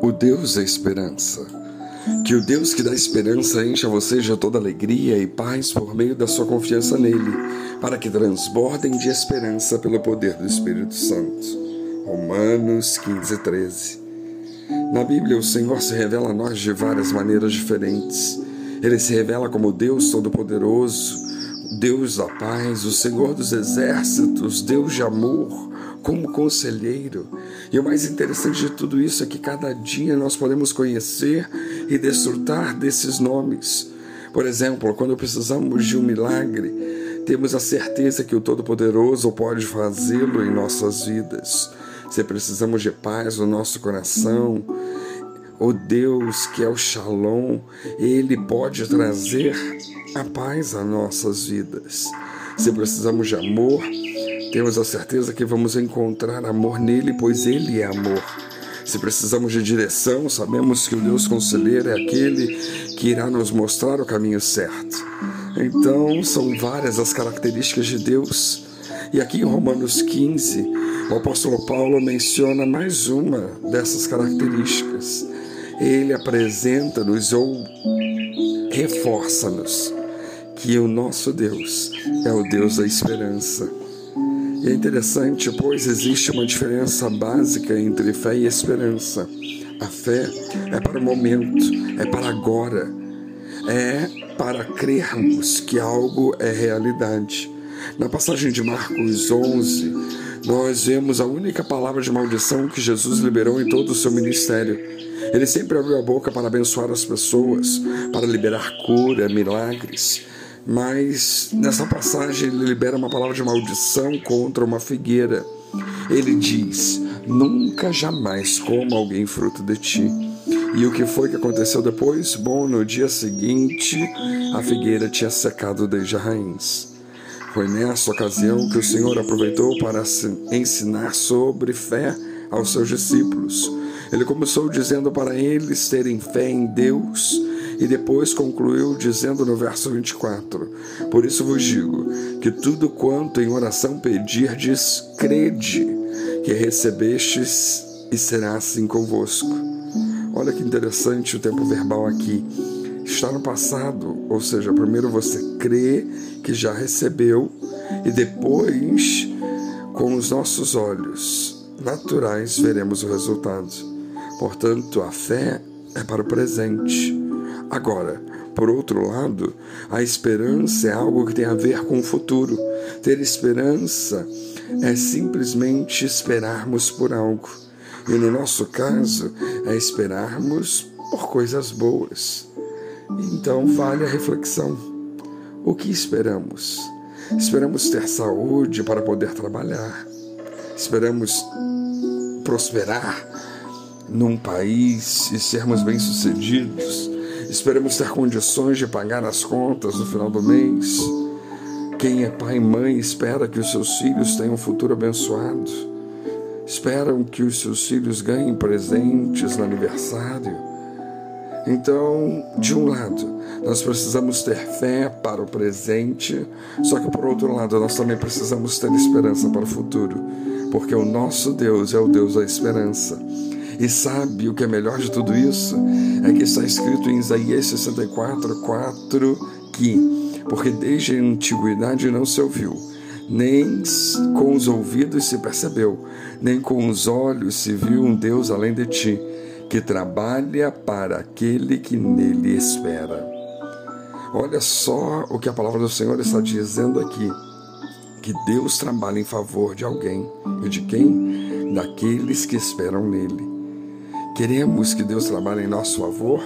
o Deus da esperança. Que o Deus que dá esperança encha você de toda alegria e paz por meio da sua confiança nele, para que transbordem de esperança pelo poder do Espírito Santo. Romanos 15, 13. Na Bíblia, o Senhor se revela a nós de várias maneiras diferentes. Ele se revela como Deus Todo-Poderoso, Deus da paz, o Senhor dos exércitos, Deus de amor, como conselheiro. E o mais interessante de tudo isso é que cada dia nós podemos conhecer e desfrutar desses nomes. Por exemplo, quando precisamos de um milagre, temos a certeza que o Todo-Poderoso pode fazê-lo em nossas vidas. Se precisamos de paz no nosso coração, o Deus que é o Shalom, ele pode trazer a paz às nossas vidas. Se precisamos de amor, temos a certeza que vamos encontrar amor nele, pois ele é amor. Se precisamos de direção, sabemos que o Deus conselheiro é aquele que irá nos mostrar o caminho certo. Então, são várias as características de Deus. E aqui em Romanos 15, o apóstolo Paulo menciona mais uma dessas características. Ele apresenta-nos ou reforça-nos que o nosso Deus é o Deus da esperança. E é interessante, pois existe uma diferença básica entre fé e esperança. A fé é para o momento, é para agora, é para crermos que algo é realidade. Na passagem de Marcos 11, nós vemos a única palavra de maldição que Jesus liberou em todo o seu ministério. Ele sempre abriu a boca para abençoar as pessoas, para liberar cura, milagres. Mas nessa passagem ele libera uma palavra de maldição contra uma figueira. Ele diz: Nunca jamais coma alguém fruto de ti. E o que foi que aconteceu depois? Bom, no dia seguinte, a figueira tinha secado desde a raiz. Foi nessa ocasião que o Senhor aproveitou para ensinar sobre fé aos seus discípulos. Ele começou dizendo para eles terem fé em Deus e depois concluiu dizendo no verso 24: Por isso vos digo que tudo quanto em oração pedirdes, crede que recebestes e será assim convosco. Olha que interessante o tempo verbal aqui. Está no passado, ou seja, primeiro você crê que já recebeu e depois, com os nossos olhos naturais, veremos o resultado. Portanto, a fé é para o presente Agora, por outro lado, a esperança é algo que tem a ver com o futuro. Ter esperança é simplesmente esperarmos por algo. E no nosso caso, é esperarmos por coisas boas. Então, vale a reflexão. O que esperamos? Esperamos ter saúde para poder trabalhar. Esperamos prosperar num país e sermos bem-sucedidos Esperamos ter condições de pagar as contas no final do mês. Quem é pai e mãe espera que os seus filhos tenham um futuro abençoado. Esperam que os seus filhos ganhem presentes no aniversário. Então, de um lado, nós precisamos ter fé para o presente, só que por outro lado, nós também precisamos ter esperança para o futuro, porque o nosso Deus é o Deus da esperança. E sabe o que é melhor de tudo isso? É que está escrito em Isaías 64, 4 que, porque desde a antiguidade não se ouviu, nem com os ouvidos se percebeu, nem com os olhos se viu um Deus além de ti, que trabalha para aquele que nele espera. Olha só o que a palavra do Senhor está dizendo aqui: que Deus trabalha em favor de alguém e de quem? Daqueles que esperam nele. Queremos que Deus trabalhe em nosso favor?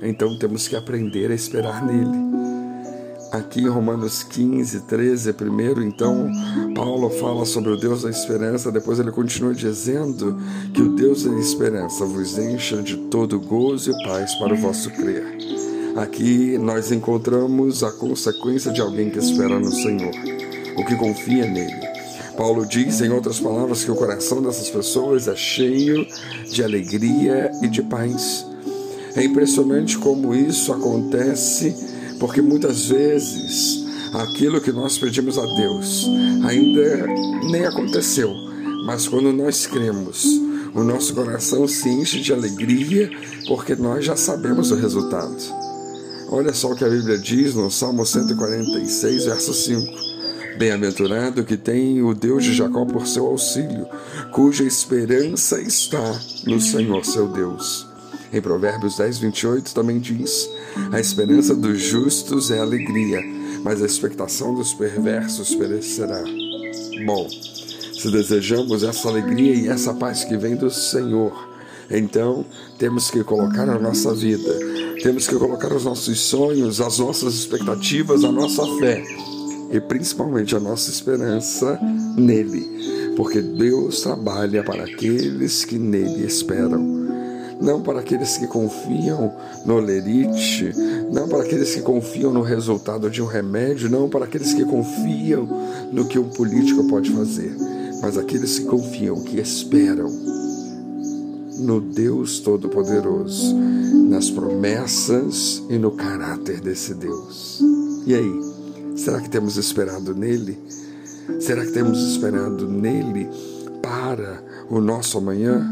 Então temos que aprender a esperar nele. Aqui Romanos 15, 13, primeiro, então, Paulo fala sobre o Deus da esperança, depois ele continua dizendo que o Deus da esperança vos encha de todo gozo e paz para o vosso crer. Aqui nós encontramos a consequência de alguém que espera no Senhor, o que confia nele. Paulo diz, em outras palavras, que o coração dessas pessoas é cheio de alegria e de paz. É impressionante como isso acontece, porque muitas vezes aquilo que nós pedimos a Deus ainda nem aconteceu, mas quando nós cremos, O nosso coração se enche de alegria porque nós já sabemos o resultado. Olha só o que a Bíblia diz no Salmo 146, verso 5. Bem-aventurado que tem o Deus de Jacó por seu auxílio, cuja esperança está no Senhor seu Deus. Em Provérbios 10, 28 também diz: A esperança dos justos é alegria, mas a expectação dos perversos perecerá. Bom, se desejamos essa alegria e essa paz que vem do Senhor, então temos que colocar a nossa vida, temos que colocar os nossos sonhos, as nossas expectativas, a nossa fé e principalmente a nossa esperança nele, porque Deus trabalha para aqueles que nele esperam. Não para aqueles que confiam no lerite, não para aqueles que confiam no resultado de um remédio, não para aqueles que confiam no que um político pode fazer, mas aqueles que confiam, que esperam no Deus Todo-Poderoso, nas promessas e no caráter desse Deus. E aí? Será que temos esperado nele? Será que temos esperado nele para o nosso amanhã?